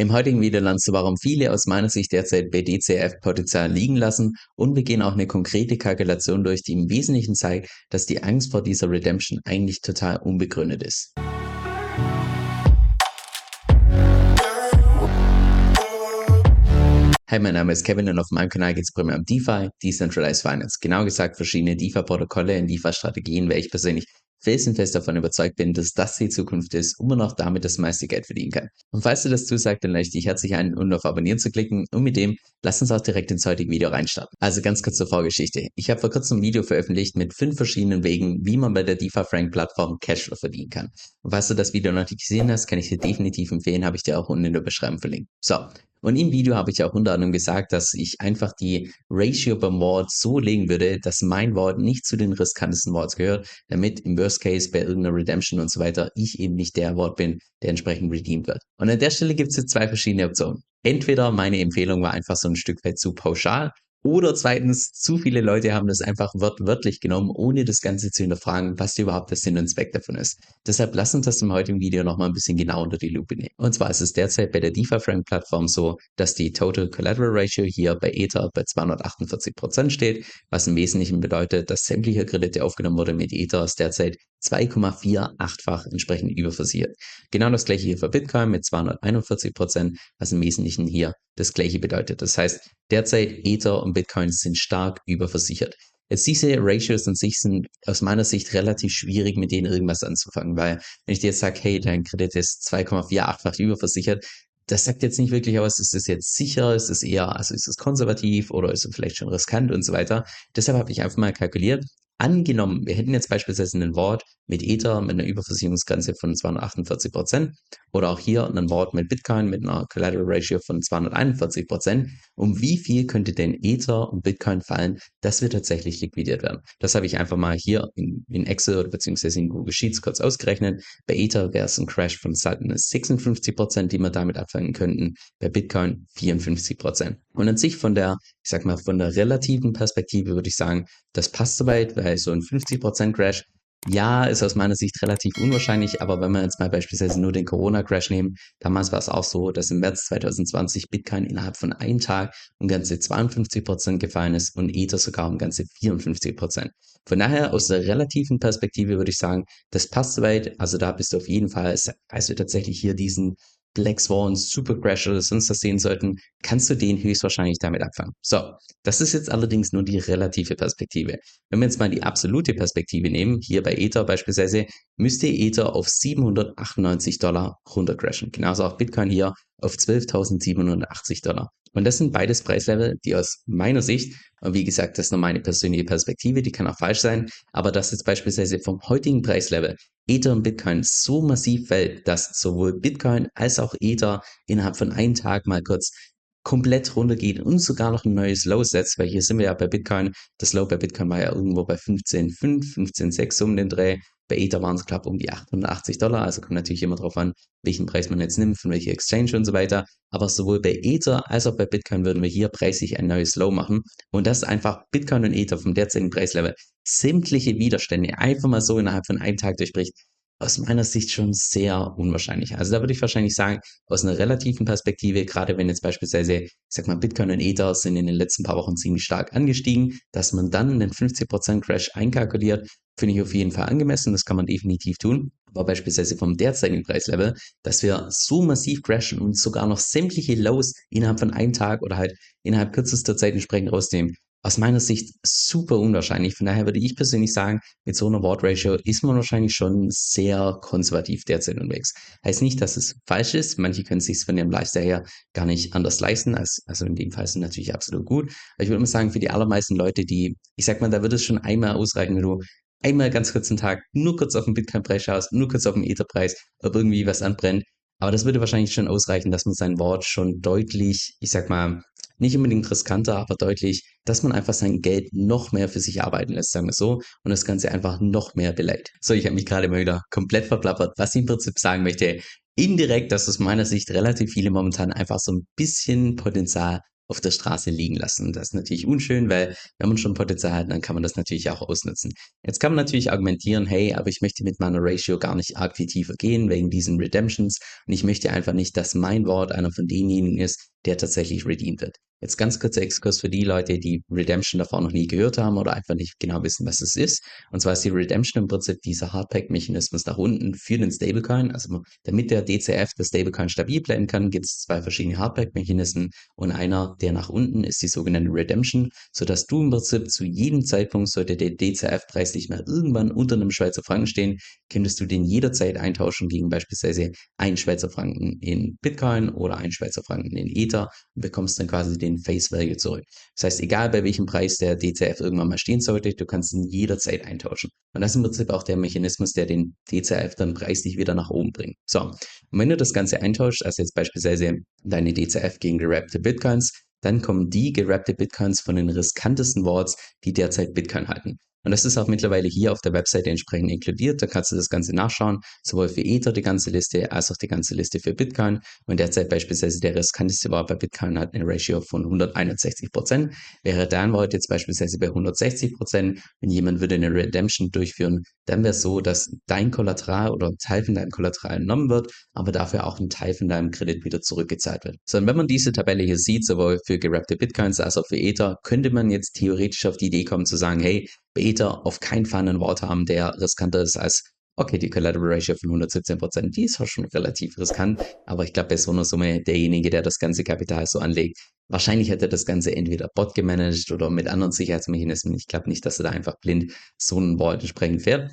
Im heutigen Video lernst du, warum viele aus meiner Sicht derzeit bei DCF Potenzial liegen lassen und wir gehen auch eine konkrete Kalkulation durch, die im Wesentlichen zeigt, dass die Angst vor dieser Redemption eigentlich total unbegründet ist. Hi, mein Name ist Kevin und auf meinem Kanal geht es primär um DeFi, Decentralized Finance. Genau gesagt verschiedene DeFi-Protokolle und DeFi-Strategien, welche ich persönlich felsenfest davon überzeugt bin, dass das die Zukunft ist und man auch damit das meiste Geld verdienen kann. Und falls du das zusagt, dann lade ich dich herzlich ein, um auf Abonnieren zu klicken und mit dem lass uns auch direkt ins heutige Video reinstarten. Also ganz kurz zur Vorgeschichte. Ich habe vor kurzem ein Video veröffentlicht mit fünf verschiedenen Wegen, wie man bei der DeFi Frank Plattform Cashflow verdienen kann. Und falls du das Video noch nicht gesehen hast, kann ich dir definitiv empfehlen, habe ich dir auch unten in der Beschreibung verlinkt. So, und im Video habe ich auch unter anderem gesagt, dass ich einfach die Ratio beim Wort so legen würde, dass mein Wort nicht zu den riskantesten Worts gehört, damit im Worst Case bei irgendeiner Redemption und so weiter ich eben nicht der Wort bin, der entsprechend redeemed wird. Und an der Stelle gibt es jetzt zwei verschiedene Optionen. Entweder meine Empfehlung war einfach so ein Stück weit zu pauschal oder zweitens, zu viele Leute haben das einfach wörtlich genommen, ohne das Ganze zu hinterfragen, was überhaupt der Sinn und Zweck davon ist. Deshalb lass uns das im heutigen Video nochmal ein bisschen genau unter die Lupe nehmen. Und zwar ist es derzeit bei der DeFi-Frank-Plattform so, dass die Total Collateral Ratio hier bei Ether bei 248% steht, was im Wesentlichen bedeutet, dass sämtliche Kredite aufgenommen wurde mit Ether derzeit 2,48-fach entsprechend überversichert. Genau das gleiche hier für Bitcoin mit 241 Prozent, was im Wesentlichen hier das gleiche bedeutet. Das heißt, derzeit Ether und Bitcoin sind stark überversichert. Jetzt diese Ratios an sich sind aus meiner Sicht relativ schwierig, mit denen irgendwas anzufangen, weil wenn ich dir jetzt sage, hey, dein Kredit ist 2,48-fach überversichert, das sagt jetzt nicht wirklich aus, ist es jetzt sicher, ist es eher, also ist es konservativ oder ist es vielleicht schon riskant und so weiter. Deshalb habe ich einfach mal kalkuliert, Angenommen, wir hätten jetzt beispielsweise ein Wort mit Ether mit einer Überversicherungsgrenze von 248 Prozent oder auch hier ein Wort mit Bitcoin mit einer Collateral Ratio von 241 Prozent. Um wie viel könnte denn Ether und Bitcoin fallen, dass wir tatsächlich liquidiert werden? Das habe ich einfach mal hier in, in Excel oder beziehungsweise in Google Sheets kurz ausgerechnet. Bei Ether wäre es ein Crash von Seiten 56 Prozent, die wir damit abfangen könnten. Bei Bitcoin 54 Prozent. Und an sich von der, ich sag mal, von der relativen Perspektive würde ich sagen, das passt soweit, weil so ein 50% Crash, ja, ist aus meiner Sicht relativ unwahrscheinlich, aber wenn wir jetzt mal beispielsweise nur den Corona-Crash nehmen, damals war es auch so, dass im März 2020 Bitcoin innerhalb von einem Tag um ganze 52% gefallen ist und Ether sogar um ganze 54%. Von daher, aus der relativen Perspektive würde ich sagen, das passt soweit. Also da bist du auf jeden Fall, als wir tatsächlich hier diesen Black Swan, Super Crash oder sonst was sehen sollten, kannst du den höchstwahrscheinlich damit abfangen. So, das ist jetzt allerdings nur die relative Perspektive. Wenn wir jetzt mal die absolute Perspektive nehmen, hier bei Ether beispielsweise, müsste Ether auf 798 Dollar runtercrashen. Genauso auch Bitcoin hier auf 12.780 Dollar. Und das sind beides Preislevel, die aus meiner Sicht, und wie gesagt, das ist nur meine persönliche Perspektive, die kann auch falsch sein, aber das jetzt beispielsweise vom heutigen Preislevel Ether und Bitcoin so massiv fällt, dass sowohl Bitcoin als auch Ether innerhalb von einem Tag mal kurz komplett runtergeht und sogar noch ein neues Low setzt, weil hier sind wir ja bei Bitcoin, das Low bei Bitcoin war ja irgendwo bei 15,5, 15,6 um den Dreh bei Ether waren es knapp um die 880 Dollar, also kommt natürlich immer darauf an, welchen Preis man jetzt nimmt, von welcher Exchange und so weiter. Aber sowohl bei Ether als auch bei Bitcoin würden wir hier preislich ein neues Low machen. Und das ist einfach Bitcoin und Ether vom derzeitigen Preislevel sämtliche Widerstände einfach mal so innerhalb von einem Tag durchbricht aus meiner Sicht schon sehr unwahrscheinlich. Also da würde ich wahrscheinlich sagen, aus einer relativen Perspektive, gerade wenn jetzt beispielsweise, ich sag mal, Bitcoin und Ether sind in den letzten paar Wochen ziemlich stark angestiegen, dass man dann einen 50% Crash einkalkuliert, finde ich auf jeden Fall angemessen, das kann man definitiv tun. Aber beispielsweise vom derzeitigen Preislevel, dass wir so massiv crashen und sogar noch sämtliche Lows innerhalb von einem Tag oder halt innerhalb kürzester Zeit entsprechend rausnehmen, aus meiner Sicht super unwahrscheinlich. Von daher würde ich persönlich sagen, mit so einer Ward Ratio ist man wahrscheinlich schon sehr konservativ derzeit unterwegs. Heißt nicht, dass es falsch ist. Manche können es sich von ihrem Lifestyle her gar nicht anders leisten. Als, also in dem Fall es natürlich absolut gut. Aber ich würde mal sagen, für die allermeisten Leute, die, ich sag mal, da wird es schon einmal ausreichen, wenn du einmal ganz kurz einen Tag nur kurz auf den Bitcoin-Preis schaust, nur kurz auf den Ether-Preis, ob irgendwie was anbrennt. Aber das würde wahrscheinlich schon ausreichen, dass man sein Wort schon deutlich, ich sag mal, nicht unbedingt riskanter, aber deutlich, dass man einfach sein Geld noch mehr für sich arbeiten lässt, sagen wir so, und das Ganze einfach noch mehr beleidigt. So, ich habe mich gerade mal wieder komplett verplappert, was ich im Prinzip sagen möchte. Indirekt, dass aus meiner Sicht relativ viele momentan einfach so ein bisschen Potenzial auf der Straße liegen lassen. Das ist natürlich unschön, weil wenn man schon Potenzial hat, dann kann man das natürlich auch ausnutzen. Jetzt kann man natürlich argumentieren, hey, aber ich möchte mit meiner Ratio gar nicht arg viel tiefer gehen wegen diesen Redemptions und ich möchte einfach nicht, dass mein Wort einer von denjenigen ist, der tatsächlich redeemed wird. Jetzt ganz kurzer Exkurs für die Leute, die Redemption davor noch nie gehört haben oder einfach nicht genau wissen, was es ist. Und zwar ist die Redemption im Prinzip dieser Hardpack-Mechanismus nach unten für den Stablecoin. Also damit der DCF das Stablecoin stabil bleiben kann, gibt es zwei verschiedene Hardpack-Mechanismen und einer, der nach unten ist die sogenannte Redemption, sodass du im Prinzip zu jedem Zeitpunkt, sollte der DCF-Preis nicht mehr irgendwann unter einem Schweizer Franken stehen, könntest du den jederzeit eintauschen gegen beispielsweise einen Schweizer Franken in Bitcoin oder einen Schweizer Franken in Ether und bekommst dann quasi den Face Value zurück. Das heißt, egal bei welchem Preis der DCF irgendwann mal stehen sollte, du kannst ihn jederzeit eintauschen. Und das ist im Prinzip auch der Mechanismus, der den DCF dann preislich wieder nach oben bringt. So, und wenn du das Ganze eintauscht, also jetzt beispielsweise deine DCF gegen gerappte Bitcoins, dann kommen die gerappte Bitcoins von den riskantesten Wards, die derzeit Bitcoin halten. Und das ist auch mittlerweile hier auf der Webseite entsprechend inkludiert. Da kannst du das Ganze nachschauen, sowohl für Ether die ganze Liste als auch die ganze Liste für Bitcoin. Und derzeit beispielsweise der riskanteste war bei Bitcoin hat eine Ratio von 161 Prozent. Wäre dein Wort jetzt beispielsweise bei 160 Prozent, wenn jemand würde eine Redemption durchführen, dann wäre es so, dass dein Kollateral oder ein Teil von deinem Kollateral genommen wird, aber dafür auch ein Teil von deinem Kredit wieder zurückgezahlt wird. So, und wenn man diese Tabelle hier sieht, sowohl für gerappte Bitcoins als auch für Ether, könnte man jetzt theoretisch auf die Idee kommen zu sagen, hey, Beta auf keinen Fall ein Wort haben, der riskanter ist als, okay, die Collateral Ratio von 117%, die ist auch schon relativ riskant, aber ich glaube, bei so einer Summe, derjenige, der das ganze Kapital so anlegt, wahrscheinlich hat er das Ganze entweder bot gemanagt oder mit anderen Sicherheitsmechanismen. Ich glaube nicht, dass er da einfach blind so einen Wort entsprechend fährt.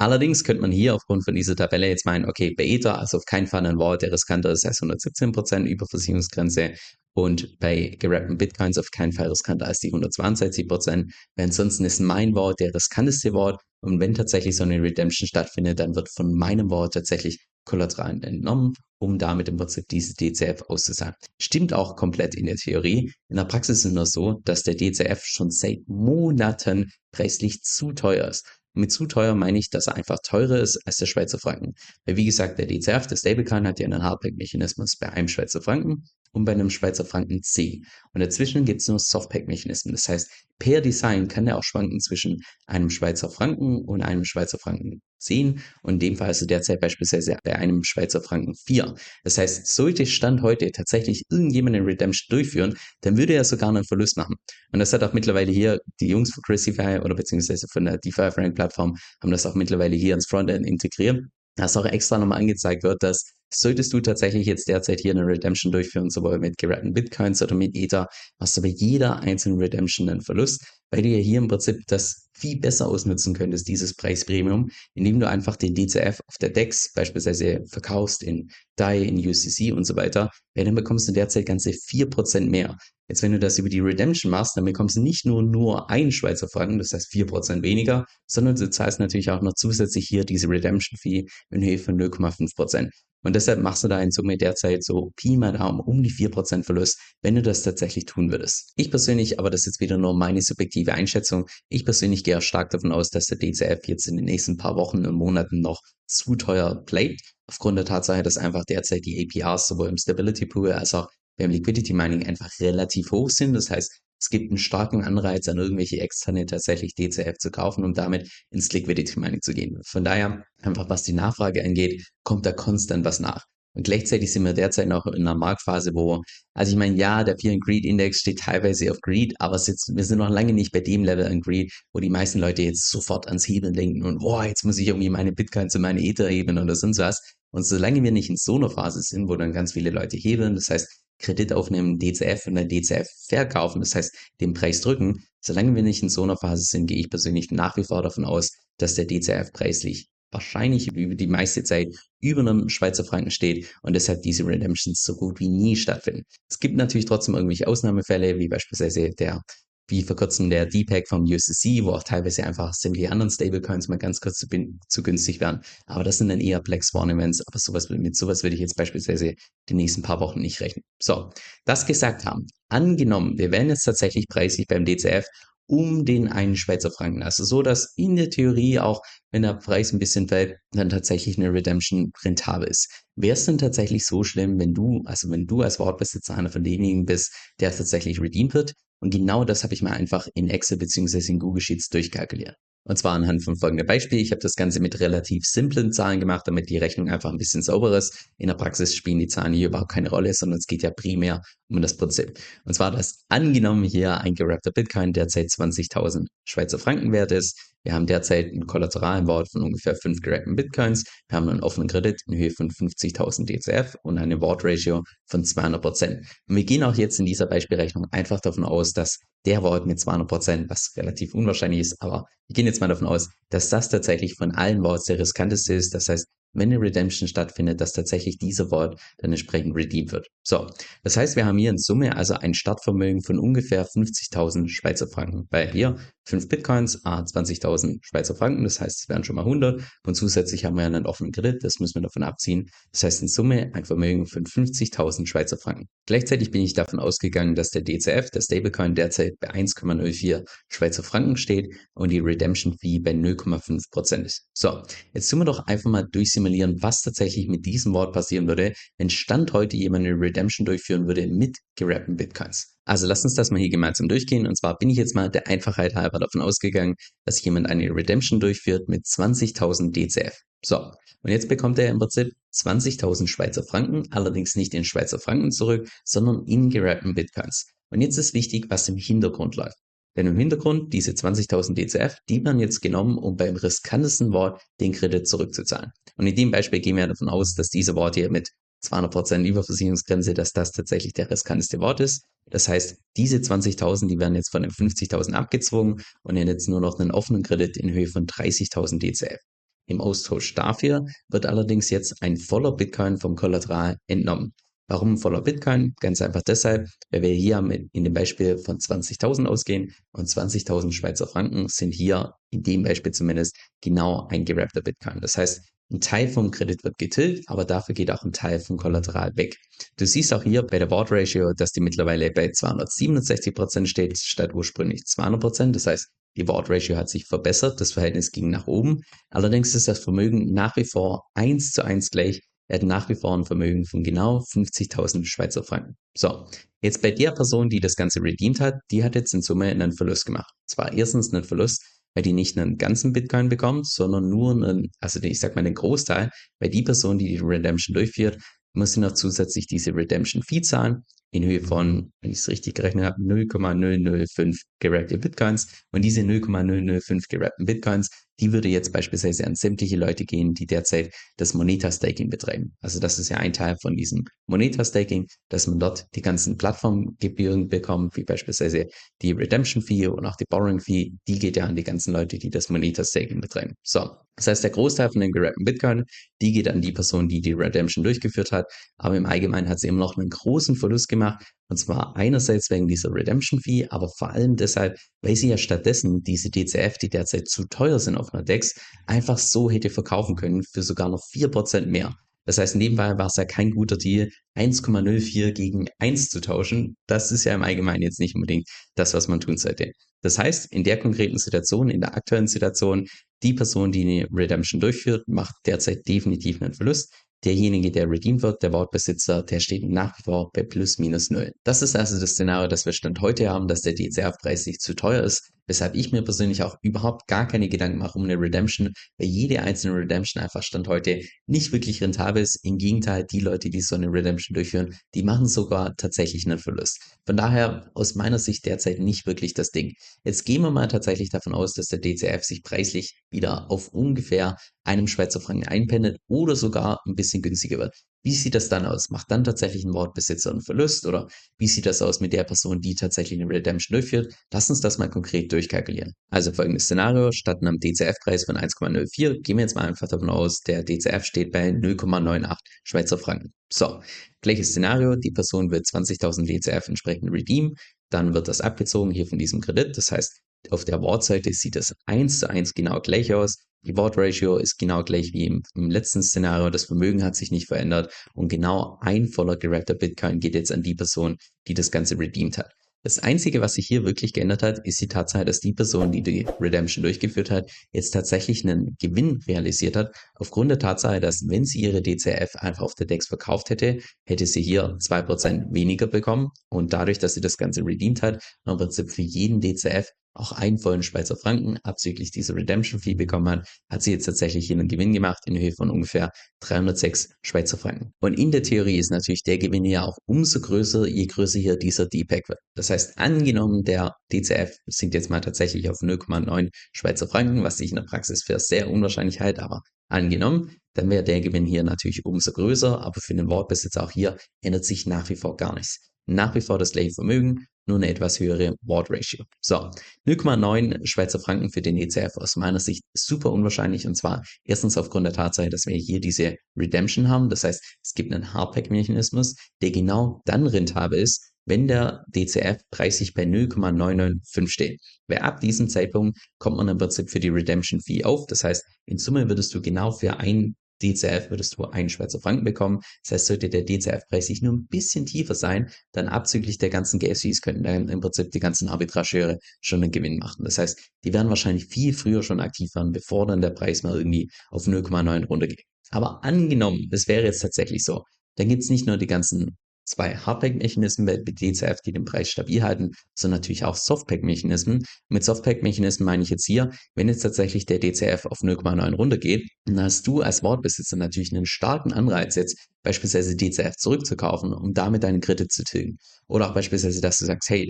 Allerdings könnte man hier aufgrund von dieser Tabelle jetzt meinen, okay, Ether, also auf keinen Fall ein Wort, der riskanter ist als 117% Überversicherungsgrenze und bei gerappten Bitcoins auf keinen Fall riskanter als die 162 Prozent. ansonsten ist mein Wort der riskanteste Wort. Und wenn tatsächlich so eine Redemption stattfindet, dann wird von meinem Wort tatsächlich Kollateral entnommen, um damit im Prinzip diese DCF auszuzahlen. Stimmt auch komplett in der Theorie. In der Praxis ist es nur so, dass der DCF schon seit Monaten preislich zu teuer ist. Mit zu teuer meine ich, dass er einfach teurer ist als der Schweizer Franken. Weil wie gesagt, der DCF, der Stablecoin, hat ja einen Hardback-Mechanismus bei einem Schweizer Franken und bei einem Schweizer Franken C. Und dazwischen gibt es nur Softpack-Mechanismen. Das heißt, per Design kann er auch schwanken zwischen einem Schweizer Franken und einem Schweizer Franken 10 und in dem Fall ist er derzeit beispielsweise bei einem Schweizer Franken 4. Das heißt, sollte Stand heute tatsächlich irgendjemand eine Redemption durchführen, dann würde er sogar einen Verlust machen. Und das hat auch mittlerweile hier die Jungs von Chrisify oder beziehungsweise von der DeFi Frank Plattform haben das auch mittlerweile hier ins Frontend integriert dass auch extra nochmal angezeigt wird, dass solltest du tatsächlich jetzt derzeit hier eine Redemption durchführen, sowohl mit gerappten Bitcoins oder mit Ether, hast du bei jeder einzelnen Redemption einen Verlust, weil du ja hier im Prinzip das viel besser ausnutzen könntest, dieses Preispremium, indem du einfach den DCF auf der DEX beispielsweise verkaufst in DAI, in UCC und so weiter, weil dann bekommst du derzeit ganze 4% mehr. Jetzt, wenn du das über die Redemption machst, dann bekommst du nicht nur nur einen Schweizer Franken, das heißt 4% weniger, sondern du zahlst natürlich auch noch zusätzlich hier diese Redemption Fee in Höhe von 0,5%. Und deshalb machst du da in Summe derzeit so Pi mal Daumen um die 4% Verlust, wenn du das tatsächlich tun würdest. Ich persönlich, aber das ist jetzt wieder nur meine subjektive Einschätzung, ich persönlich gehe stark davon aus, dass der DCF jetzt in den nächsten paar Wochen und Monaten noch zu teuer bleibt, aufgrund der Tatsache, dass einfach derzeit die APRs sowohl im Stability Pool als auch beim Liquidity Mining einfach relativ hoch sind. Das heißt, es gibt einen starken Anreiz, an irgendwelche externe tatsächlich DCF zu kaufen, um damit ins Liquidity Mining zu gehen. Von daher, einfach was die Nachfrage angeht, kommt da konstant was nach. Und gleichzeitig sind wir derzeit noch in einer Marktphase, wo, also ich meine, ja, der Fear and Greed Index steht teilweise auf Greed, aber jetzt, wir sind noch lange nicht bei dem Level an Greed, wo die meisten Leute jetzt sofort ans Hebeln denken und, boah, jetzt muss ich irgendwie meine Bitcoins und meine Ether heben oder sonst was. Und solange wir nicht in so einer Phase sind, wo dann ganz viele Leute hebeln, das heißt, Kredit aufnehmen, DCF und dann DCF verkaufen, das heißt den Preis drücken. Solange wir nicht in so einer Phase sind, gehe ich persönlich nach wie vor davon aus, dass der DCF preislich wahrscheinlich über die meiste Zeit über einem Schweizer Franken steht und deshalb diese Redemptions so gut wie nie stattfinden. Es gibt natürlich trotzdem irgendwelche Ausnahmefälle, wie beispielsweise der wie vor kurzem der Deepak vom USDC, wo auch teilweise einfach sämtliche anderen Stablecoins mal ganz kurz zu, zu, günstig werden. Aber das sind dann eher Black Swan Events, aber sowas, mit sowas würde ich jetzt beispielsweise die nächsten paar Wochen nicht rechnen. So, das gesagt haben, angenommen, wir wären jetzt tatsächlich preislich beim DCF um den einen Schweizer Franken. Also so, dass in der Theorie auch, wenn der Preis ein bisschen fällt, dann tatsächlich eine Redemption rentabel ist. Wäre es denn tatsächlich so schlimm, wenn du, also wenn du als Wortbesitzer einer von denjenigen bist, der tatsächlich redeemed wird? Und genau das habe ich mal einfach in Excel bzw. in Google Sheets durchkalkuliert. Und zwar anhand von folgendem Beispiel. Ich habe das Ganze mit relativ simplen Zahlen gemacht, damit die Rechnung einfach ein bisschen sauberer ist. In der Praxis spielen die Zahlen hier überhaupt keine Rolle, sondern es geht ja primär um das Prinzip. Und zwar, dass angenommen hier ein gerappter Bitcoin derzeit 20.000 Schweizer Franken wert ist. Wir haben derzeit einen kollateralen Wort von ungefähr 5 gerappten Bitcoins. Wir haben einen offenen Kredit in Höhe von 50.000 DCF und eine Wortratio von 200%. Und wir gehen auch jetzt in dieser Beispielrechnung einfach davon aus, dass der Wort mit 200%, was relativ unwahrscheinlich ist, aber wir gehen jetzt mal davon aus, dass das tatsächlich von allen Worts der riskanteste ist. Das heißt, wenn eine Redemption stattfindet, dass tatsächlich dieser Wort dann entsprechend redeemed wird. So, das heißt, wir haben hier in Summe also ein Startvermögen von ungefähr 50.000 Schweizer Franken. Weil hier 5 Bitcoins, a 20.000 Schweizer Franken, das heißt, es wären schon mal 100 und zusätzlich haben wir einen offenen Kredit, das müssen wir davon abziehen. Das heißt in Summe ein Vermögen von 50.000 Schweizer Franken. Gleichzeitig bin ich davon ausgegangen, dass der DCF, der Stablecoin, derzeit bei 1,04 Schweizer Franken steht und die Redemption Fee bei 0,5% ist. So, jetzt tun wir doch einfach mal durchsimulieren, was tatsächlich mit diesem Wort passieren würde, wenn Stand heute jemand eine Redemption durchführen würde mit gerappten Bitcoins. Also lass uns das mal hier gemeinsam durchgehen. Und zwar bin ich jetzt mal der Einfachheit halber davon ausgegangen, dass jemand eine Redemption durchführt mit 20.000 DCF. So, und jetzt bekommt er im Prinzip 20.000 Schweizer Franken, allerdings nicht in Schweizer Franken zurück, sondern in gerappten Bitcoins. Und jetzt ist wichtig, was im Hintergrund läuft. Denn im Hintergrund, diese 20.000 DCF, die werden jetzt genommen, um beim riskantesten Wort den Kredit zurückzuzahlen. Und in dem Beispiel gehen wir davon aus, dass diese Wort hier mit 200% Überversicherungsgrenze, dass das tatsächlich der riskanteste Wort ist. Das heißt, diese 20.000, die werden jetzt von den 50.000 abgezogen und jetzt nur noch einen offenen Kredit in Höhe von 30.000 DCF. Im Austausch dafür wird allerdings jetzt ein voller Bitcoin vom Kollateral entnommen. Warum voller Bitcoin? Ganz einfach deshalb, weil wir hier in dem Beispiel von 20.000 ausgehen und 20.000 Schweizer Franken sind hier in dem Beispiel zumindest genau ein gerappter Bitcoin. Das heißt, ein Teil vom Kredit wird getilgt, aber dafür geht auch ein Teil vom Kollateral weg. Du siehst auch hier bei der Board Ratio, dass die mittlerweile bei 267% steht, statt ursprünglich 200%. Das heißt, die Board Ratio hat sich verbessert, das Verhältnis ging nach oben. Allerdings ist das Vermögen nach wie vor eins zu eins gleich. Er hat nach wie vor ein Vermögen von genau 50.000 Schweizer Franken. So, jetzt bei der Person, die das Ganze redeemed hat, die hat jetzt in Summe einen Verlust gemacht. Zwar erstens einen Verlust, weil die nicht einen ganzen Bitcoin bekommt, sondern nur einen, also ich sag mal den Großteil, weil die Person, die die Redemption durchführt, muss sie noch zusätzlich diese Redemption Fee zahlen in Höhe von, wenn ich es richtig gerechnet habe, 0,005 gerappte Bitcoins. Und diese 0,005 gerappten Bitcoins, die würde jetzt beispielsweise an sämtliche Leute gehen, die derzeit das Moneta Staking betreiben. Also das ist ja ein Teil von diesem Moneta Staking, dass man dort die ganzen Plattformgebühren bekommt, wie beispielsweise die Redemption Fee und auch die Borrowing Fee, die geht ja an die ganzen Leute, die das Moneta Staking betreiben. So. Das heißt, der Großteil von den gerappten Bitcoin, die geht an die Person, die die Redemption durchgeführt hat. Aber im Allgemeinen hat sie immer noch einen großen Verlust gemacht, und zwar einerseits wegen dieser Redemption Fee, aber vor allem deshalb, weil sie ja stattdessen diese DCF, die derzeit zu teuer sind auf einer DEX, einfach so hätte verkaufen können für sogar noch 4% mehr. Das heißt, nebenbei war es ja kein guter Deal, 1,04 gegen 1 zu tauschen. Das ist ja im Allgemeinen jetzt nicht unbedingt das, was man tun sollte. Das heißt, in der konkreten Situation, in der aktuellen Situation, die Person, die eine Redemption durchführt, macht derzeit definitiv einen Verlust. Derjenige, der redeemed wird, der Wortbesitzer, der steht nach wie vor bei plus minus null. Das ist also das Szenario, das wir Stand heute haben, dass der DCF-Preis nicht zu teuer ist, weshalb ich mir persönlich auch überhaupt gar keine Gedanken mache um eine Redemption, weil jede einzelne Redemption einfach Stand heute nicht wirklich rentabel ist. Im Gegenteil, die Leute, die so eine Redemption durchführen, die machen sogar tatsächlich einen Verlust. Von daher aus meiner Sicht derzeit nicht wirklich das Ding. Jetzt gehen wir mal tatsächlich davon aus, dass der DCF sich preislich wieder auf ungefähr einem Schweizer Franken einpendelt oder sogar ein bisschen günstiger wird. Wie sieht das dann aus? Macht dann tatsächlich ein Wortbesitzer einen Verlust oder wie sieht das aus mit der Person, die tatsächlich eine Redemption durchführt? Lass uns das mal konkret durchkalkulieren. Also folgendes Szenario, statt einem DCF-Preis von 1,04 gehen wir jetzt mal einfach davon aus, der DCF steht bei 0,98 Schweizer Franken. So, gleiches Szenario, die Person wird 20.000 DCF entsprechend redeemen, dann wird das abgezogen hier von diesem Kredit, das heißt, auf der Wortseite sieht das eins zu eins genau gleich aus. Die Wortratio ist genau gleich wie im, im, letzten Szenario. Das Vermögen hat sich nicht verändert und genau ein voller gerappter Bitcoin geht jetzt an die Person, die das Ganze redeemed hat. Das Einzige, was sich hier wirklich geändert hat, ist die Tatsache, dass die Person, die die Redemption durchgeführt hat, jetzt tatsächlich einen Gewinn realisiert hat, aufgrund der Tatsache, dass wenn sie ihre DCF einfach auf der DEX verkauft hätte, hätte sie hier 2% weniger bekommen. Und dadurch, dass sie das Ganze redeemed hat, im Prinzip für jeden DCF auch einen vollen Schweizer Franken abzüglich dieser Redemption Fee bekommen hat, hat sie jetzt tatsächlich hier einen Gewinn gemacht in Höhe von ungefähr 306 Schweizer Franken. Und in der Theorie ist natürlich der Gewinn ja auch umso größer, je größer hier dieser DPEG wird. Das heißt, angenommen der DCF sinkt jetzt mal tatsächlich auf 0,9 Schweizer Franken, was sich in der Praxis für sehr unwahrscheinlich hält, aber angenommen, dann wäre der Gewinn hier natürlich umso größer, aber für den Wortbesitz auch hier ändert sich nach wie vor gar nichts nach wie vor das gleiche Vermögen, nur eine etwas höhere Ward Ratio. So, 0,9 Schweizer Franken für den ECF aus meiner Sicht super unwahrscheinlich und zwar erstens aufgrund der Tatsache, dass wir hier diese Redemption haben. Das heißt, es gibt einen Hardpack-Mechanismus, der genau dann rentabel ist, wenn der DCF preislich bei 0,995 steht. Weil ab diesem Zeitpunkt kommt man im Prinzip für die Redemption Fee auf. Das heißt, in Summe würdest du genau für ein DCF würdest du einen Schweizer Franken bekommen. Das heißt, sollte der DCF-Preis sich nur ein bisschen tiefer sein, dann abzüglich der ganzen Gas-Fees könnten dann im Prinzip die ganzen Arbitrageure schon einen Gewinn machen. Das heißt, die werden wahrscheinlich viel früher schon aktiv werden, bevor dann der Preis mal irgendwie auf 0,9 runtergeht. Aber angenommen, das wäre jetzt tatsächlich so, dann gibt es nicht nur die ganzen zwei Hardpack-Mechanismen bei DCF, die den Preis stabil halten, sondern natürlich auch Softpack-Mechanismen. Mit Softpack-Mechanismen meine ich jetzt hier, wenn jetzt tatsächlich der DCF auf 0,9 runtergeht, dann hast du als Wortbesitzer natürlich einen starken Anreiz jetzt, beispielsweise DCF zurückzukaufen, um damit deinen Kredit zu tilgen. Oder auch beispielsweise, dass du sagst, hey,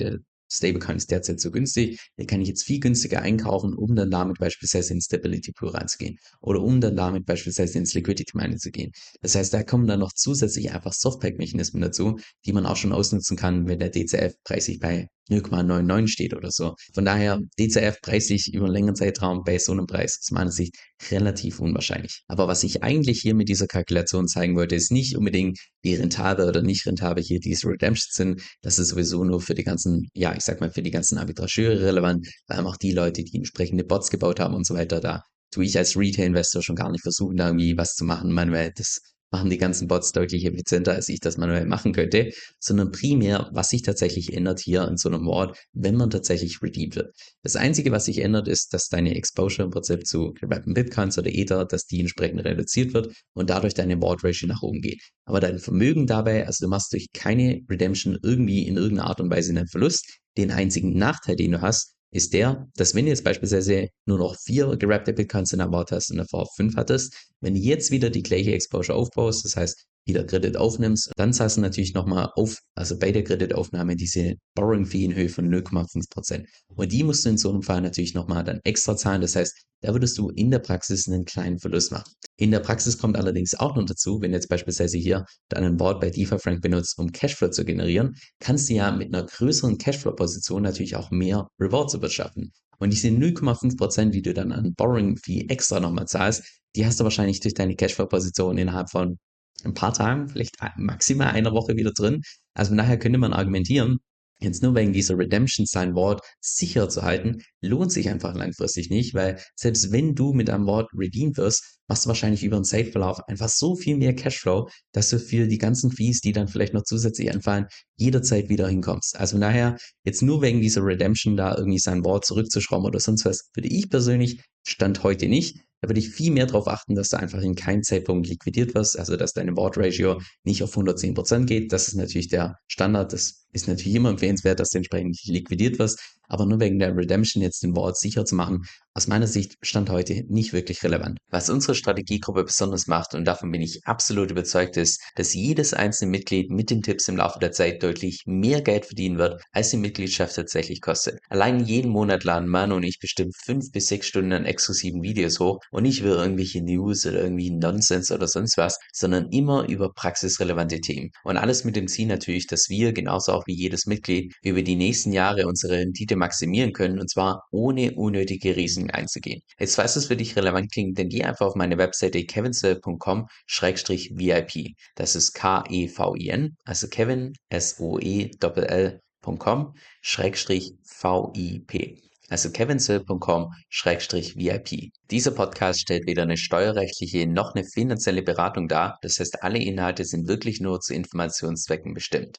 Stablecoin ist derzeit so günstig, den kann ich jetzt viel günstiger einkaufen, um dann damit beispielsweise ins Stability Pool reinzugehen oder um dann damit beispielsweise ins Liquidity Mining zu gehen. Das heißt, da kommen dann noch zusätzlich einfach Softpack-Mechanismen dazu, die man auch schon ausnutzen kann, wenn der DCF-Preis sich bei 0,99 steht oder so. Von daher DCF preislich über einen längeren Zeitraum bei so einem Preis aus meiner Sicht relativ unwahrscheinlich. Aber was ich eigentlich hier mit dieser Kalkulation zeigen wollte, ist nicht unbedingt, wie rentabel oder nicht rentabel hier diese Redemptions sind. Das ist sowieso nur für die ganzen, ja, ich sag mal, für die ganzen Arbitrageure relevant, weil haben auch die Leute, die entsprechende Bots gebaut haben und so weiter, da tue ich als Retail-Investor schon gar nicht versuchen, da irgendwie was zu machen, manuell. Das machen die ganzen Bots deutlich effizienter, als ich das manuell machen könnte, sondern primär, was sich tatsächlich ändert hier in so einem Wort, wenn man tatsächlich redeemed wird. Das Einzige, was sich ändert, ist, dass deine Exposure im Prinzip zu gerappten Bitcoins oder Ether, dass die entsprechend reduziert wird und dadurch deine Ward Ratio nach oben geht. Aber dein Vermögen dabei, also du machst durch keine Redemption irgendwie in irgendeiner Art und Weise einen Verlust. Den einzigen Nachteil, den du hast, ist der, dass wenn du jetzt beispielsweise nur noch vier gerappte Bitcoins in der Wort hast und davor fünf hattest, wenn du jetzt wieder die gleiche Exposure aufbaust, das heißt, wieder Kredit aufnimmst, dann zahlst du natürlich nochmal auf, also bei der Kreditaufnahme diese Borrowing Fee in Höhe von 0,5%. Und die musst du in so einem Fall natürlich nochmal dann extra zahlen. Das heißt, da würdest du in der Praxis einen kleinen Verlust machen. In der Praxis kommt allerdings auch noch dazu, wenn du jetzt beispielsweise hier deinen Board bei DeFi-Frank benutzt, um Cashflow zu generieren, kannst du ja mit einer größeren Cashflow-Position natürlich auch mehr Rewards erwirtschaften. Und diese 0,5%, die du dann an Borrowing Fee extra nochmal zahlst, die hast du wahrscheinlich durch deine Cashflow-Position innerhalb von ein paar Tagen, vielleicht maximal einer Woche wieder drin. Also daher könnte man argumentieren, jetzt nur wegen dieser Redemption sein Wort sicher zu halten, lohnt sich einfach langfristig nicht, weil selbst wenn du mit einem Wort redeemed wirst, machst du wahrscheinlich über den Zeitverlauf einfach so viel mehr Cashflow, dass du für die ganzen Fees, die dann vielleicht noch zusätzlich anfallen, jederzeit wieder hinkommst. Also daher, jetzt nur wegen dieser Redemption da irgendwie sein Wort zurückzuschrauben oder sonst was, würde ich persönlich Stand heute nicht. Da würde ich viel mehr darauf achten, dass du einfach in keinem Zeitpunkt liquidiert wirst, also dass deine Board Ratio nicht auf 110% geht. Das ist natürlich der Standard. Das ist natürlich immer empfehlenswert, dass du entsprechend liquidiert wirst aber nur wegen der Redemption jetzt den Board sicher zu machen, aus meiner Sicht stand heute nicht wirklich relevant. Was unsere Strategiegruppe besonders macht, und davon bin ich absolut überzeugt, ist, dass jedes einzelne Mitglied mit den Tipps im Laufe der Zeit deutlich mehr Geld verdienen wird, als die Mitgliedschaft tatsächlich kostet. Allein jeden Monat laden Manu und ich bestimmt fünf bis sechs Stunden an exklusiven Videos hoch und nicht über irgendwelche News oder irgendwie Nonsens oder sonst was, sondern immer über praxisrelevante Themen. Und alles mit dem Ziel natürlich, dass wir, genauso auch wie jedes Mitglied, über die nächsten Jahre unsere Rendite maximieren können und zwar ohne unnötige Risiken einzugehen. Jetzt falls es für dich relevant klingt, dann geh einfach auf meine Webseite kevinsel.com-vip. Das ist K-E-V-I-N, also Kevin, S-O-E-L-L.com, Schrägstrich V-I-P also kevinsil.com-vip. Dieser Podcast stellt weder eine steuerrechtliche noch eine finanzielle Beratung dar, das heißt alle Inhalte sind wirklich nur zu Informationszwecken bestimmt.